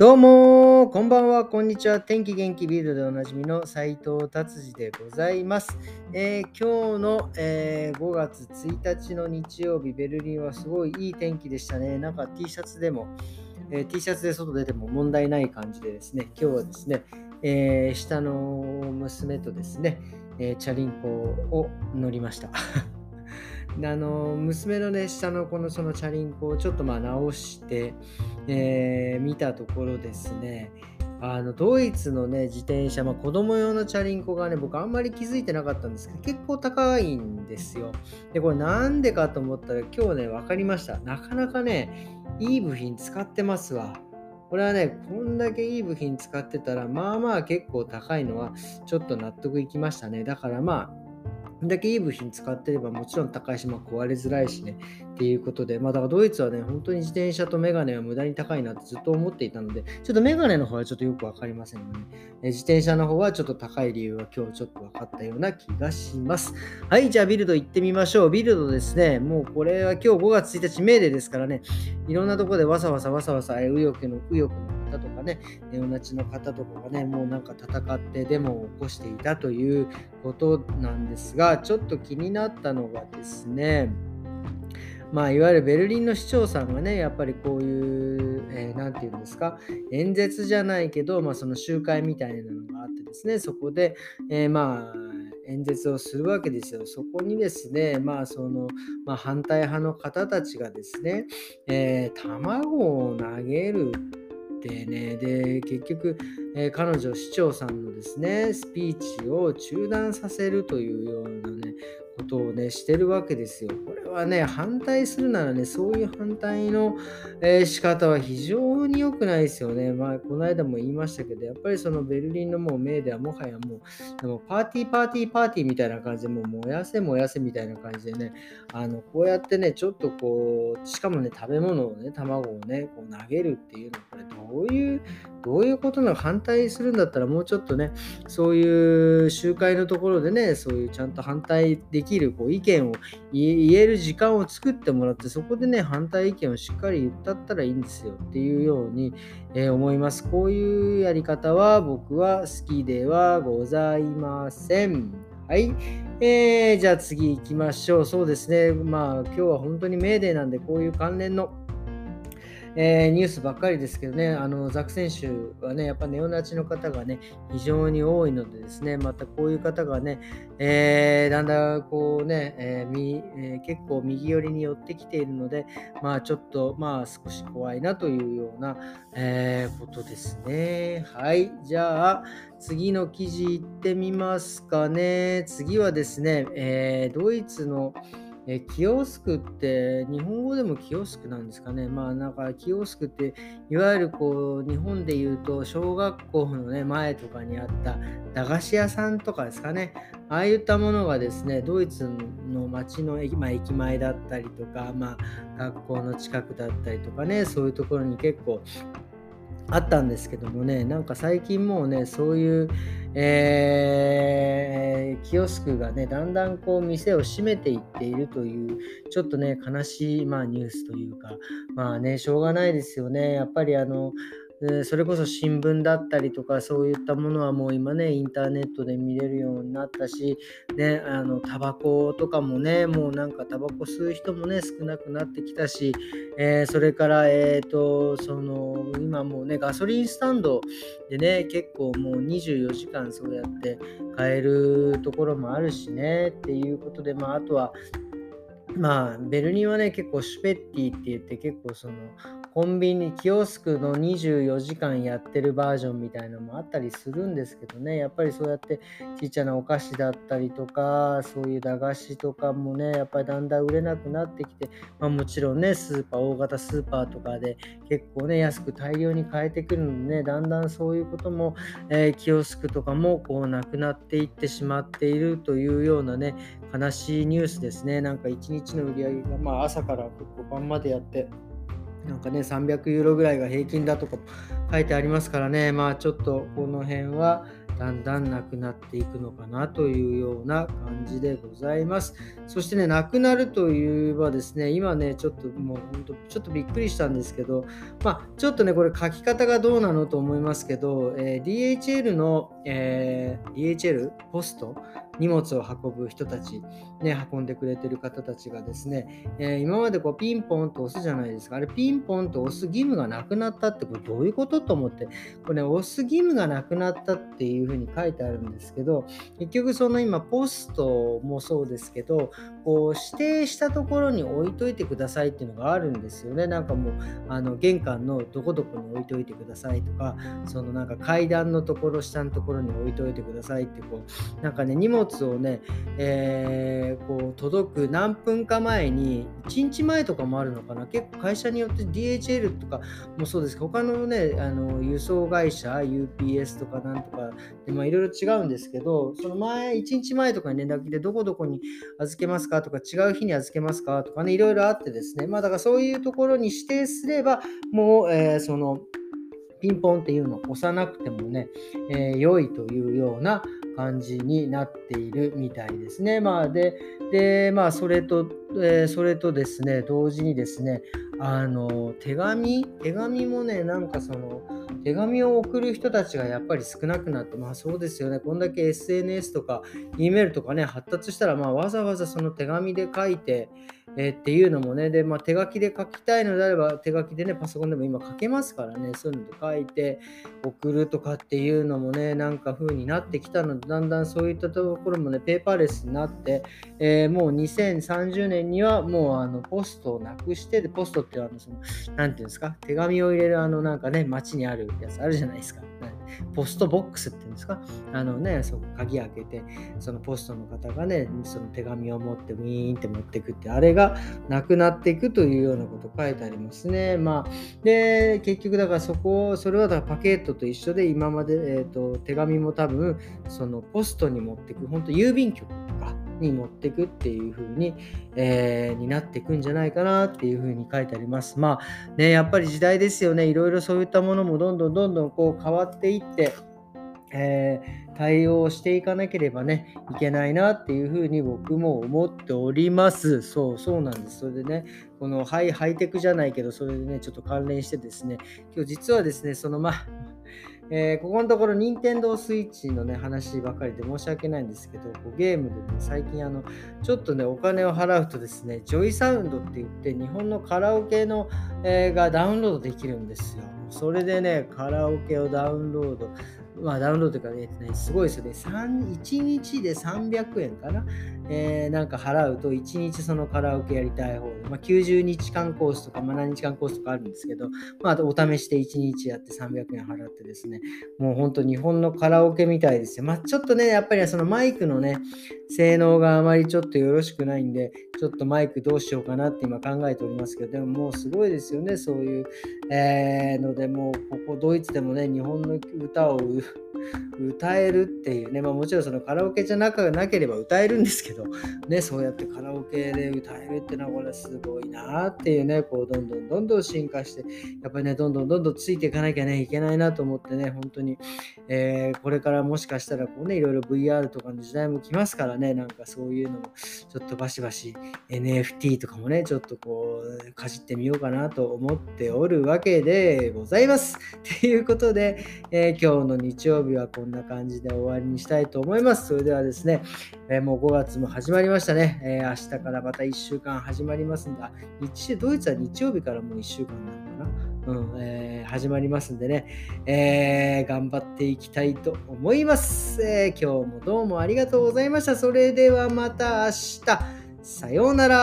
どうもこんばんは、こんにちは。天気元気ビールでおなじみの斉藤達治でございます。えー、今日の、えー、5月1日の日曜日、ベルリンはすごいいい天気でしたね。なんか T シャツでも、えー、T シャツで外出ても問題ない感じでですね、今日はですね、え下の娘とですね、えチャリンコを乗りました。であの娘のね下のこのそのチャリンコをちょっとまあ直して、えー、見たところですね。あのドイツのね自転車、まあ、子供用のチャリンコがね僕あんまり気づいてなかったんですけど結構高いんですよ。でこれなんでかと思ったら今日ね分かりました。なかなかねいい部品使ってますわ。これはね、こんだけいい部品使ってたら、まあまあ結構高いのはちょっと納得いきましたね。だからまあ、だけいい部品使ってればもちろん高いし、まあ、壊れづらいしねっていうことで、まあ、だからドイツはね、本当に自転車とメガネは無駄に高いなってずっと思っていたので、ちょっとメガネの方はちょっとよくわかりませんがね、自転車の方はちょっと高い理由は今日ちょっと分かったような気がします。はい、じゃあビルド行ってみましょう。ビルドですね、もうこれは今日5月1日メーデーですからね、いろんなとこでわさわさわさわさ、右翼の右翼の方とかね、ネオナチの方とかがね、もうなんか戦ってデモを起こしていたということなんですが、ちょっと気になったのがですね、まあ、いわゆるベルリンの市長さんがね、やっぱりこういう、えー、て言うんですか、演説じゃないけど、まあ、その集会みたいなのがあってですね、そこで、えー、まあ、演説をするわけですよ。そこにですね、まあ、その、まあ、反対派の方たちがですね、えー、卵を投げるってね、で、結局、えー、彼女、市長さんのですね、スピーチを中断させるというようなね、ことをね、してるわけですよ。これはね、反対するならね、そういう反対の、えー、仕方は非常に良くないですよね。まあ、この間も言いましたけど、やっぱりそのベルリンのもうメーではもはやもう、でもパーティーパーティーパーティーみたいな感じで、もう燃やせ燃やせみたいな感じでね、あの、こうやってね、ちょっとこう、しかもね、食べ物をね、卵をね、こう投げるっていうのは、これどういう、どういうことなの反対するんだったらもうちょっとね、そういう集会のところでね、そういうちゃんと反対できるこう意見を言える時間を作ってもらって、そこでね、反対意見をしっかり言ったったらいいんですよっていうように、えー、思います。こういうやり方は僕は好きではございません。はい。えー、じゃあ次行きましょう。そうですね。まあ今日は本当にメーデーなんでこういう関連のえー、ニュースばっかりですけどね、あのザク選手はね、やっぱネオナチの方がね、非常に多いのでですね、またこういう方がね、えー、だんだんこうね、えーみえー、結構右寄りに寄ってきているので、まあちょっと、まあ少し怖いなというような、えー、ことですね。はい、じゃあ、次の記事いってみますかね。次はですね、えー、ドイツの、えキオスクって日本語でもキオスクなんですかね？まあなんかキオスクっていわゆるこう日本で言うと小学校のね前とかにあった駄菓子屋さんとかですかね？ああいったものがですね、ドイツの街の駅,、まあ、駅前だったりとか、まあ学校の近くだったりとかね、そういうところに結構あったんですけどもね、なんか最近もうね、そういう、えー、キオスクがね、だんだんこう店を閉めていっているという、ちょっとね、悲しい、まあ、ニュースというか、まあね、しょうがないですよね。やっぱりあの、それこそ新聞だったりとかそういったものはもう今ねインターネットで見れるようになったしねあのタバコとかもねもうなんかタバコ吸う人もね少なくなってきたし、えー、それからえっ、ー、とその今もうねガソリンスタンドでね結構もう24時間そうやって買えるところもあるしねっていうことでまああとはまあ、ベルリンはね、結構シュペッティって言って結構そのコンビニ、キオスクの24時間やってるバージョンみたいなのもあったりするんですけどね、やっぱりそうやってちっちゃなお菓子だったりとか、そういう駄菓子とかもね、やっぱりだんだん売れなくなってきて、まあ、もちろんね、スーパー、大型スーパーとかで結構ね、安く大量に買えてくるのでね、だんだんそういうことも、えー、キオスクとかもこうなくなっていってしまっているというようなね、悲しいニュースですね。なんか一日の売り上げが、まあ、朝から結構晩までやって、なんかね、300ユーロぐらいが平均だとか書いてありますからね、まあちょっとこの辺はだんだんなくなっていくのかなというような感じでございます。そしてね、なくなるといえばですね、今ね、ちょっともう本当、ちょっとびっくりしたんですけど、まあ、ちょっとね、これ書き方がどうなのと思いますけど、えー、DHL の、えー、DHL ポスト荷物を運ぶ人たち、ね、運んでくれてる方たちがですね、えー、今までこうピンポンと押すじゃないですか。あれピンポンと押す義務がなくなったってこれどういうことと思って、これね、押す義務がなくなったっていうふうに書いてあるんですけど、結局その今ポストもそうですけど、こう指定したところに置いといてくださいっていうのがあるんですよね。なんかもうあの玄関のどこどこに置いといてくださいとか、そのなんか階段のところ、下のところに置いといてくださいってこう、なんかね、荷物をね、えー、こう届く何分か前に、1日前とかもあるのかな、結構会社によって DHL とかもそうですけど、他のね、あの輸送会社、UPS とかなんとかで、いろいろ違うんですけど、その前、1日前とかに連絡来て、どこどこに預けますかとか、違う日に預けますかとかね、いろいろあってですね、まあだからそういうところに指定すれば、もう、えー、その、ピンポンっていうのを押さなくてもね、えー、良いというような感じになっているみたいですね。まあ、で、で、まあ、それと、え、それとですね、同時にですね、あの、手紙？手紙もね、なんかその、手紙を送る人たちがやっぱり少なくなって、まあそうですよね、こんだけ SNS とか E メールとかね、発達したら、まあわざわざその手紙で書いて、えー、っていうのもね、で、まあ、手書きで書きたいのであれば、手書きでね、パソコンでも今書けますからね、そういうので書いて送るとかっていうのもね、なんか風になってきたので、だんだんそういったところもね、ペーパーレスになって、えー、もう2030年にはもうあのポストをなくして、で、ポストってあの、その、なんていうんですか、手紙を入れるあの、なんかね、街にあるやつあるじゃないですか。ポストボックスっていうんですか、あのね、そこ鍵開けて、そのポストの方がね、その手紙を持ってウィーンって持ってくって、あれががなくなっていくというようなこと書いてありますね。まあ、で、結局だからそこを、それはだからパケットと一緒で、今まで、えーと、手紙も多分、そのポストに持っていく、本当郵便局とか、に持っていくっていう風に、えー、になっていくんじゃないかなっていう風に書いてあります。まあね、やっぱり時代ですよね。いろいろそういったものもどんどんどんどんこう変わっていって、えー、対応していかなければね、いけないなっていうふうに僕も思っております。そう、そうなんです。それでね、このハイハイテクじゃないけど、それでね、ちょっと関連してですね、今日実はですね、そのまあ、えー、ここのところ、任天堂 Switch のね、話ばかりで申し訳ないんですけど、こうゲームでね、最近あの、ちょっとね、お金を払うとですね、 JOYSOUND って言って、日本のカラオケの、えー、がダウンロードできるんですよ。それでね、カラオケをダウンロードまあ、ダウンロードとかね、すごいですよね。1日で300円かな、えー、なんか払うと、1日そのカラオケやりたい方で、まあ、90日間コースとか、まあ、何日間コースとかあるんですけど、まあ、お試しで1日やって300円払ってですね、もう本当日本のカラオケみたいですよ。まあ、ちょっとね、やっぱりそのマイクのね、性能があまりちょっとよろしくないんで、ちょっとマイクどうしようかなって今考えておりますけど、でももうすごいですよね、そういう、えー、ので、もうここドイツでもね、日本の歌を歌えるっていうね、まあ、もちろんそのカラオケじゃなくなければ歌えるんですけど、ね、そうやってカラオケで歌えるっていうのはこれすごいなっていうね、こうどんどんどんどん進化して、やっぱりね、どんどんどんどんついていかなきゃね、いけないなと思ってね、本当に、えー、これからもしかしたらこうね、いろいろ VR とかの時代も来ますからね、なんかそういうのもちょっとバシバシ NFT とかもね、ちょっとこう、かじってみようかなと思っておるわけでございます。ということで、えー、今日の日曜日日はこんな感じで終わりにしたいと思います。それではですね、えー、もう5月も始まりましたね、えー、明日からまた1週間始まりますんで、日ドイツは日曜日からもう1週間なのかな。うんえー、始まりますんでね、えー、頑張っていきたいと思います、えー、今日もどうもありがとうございました。それではまた明日。さようなら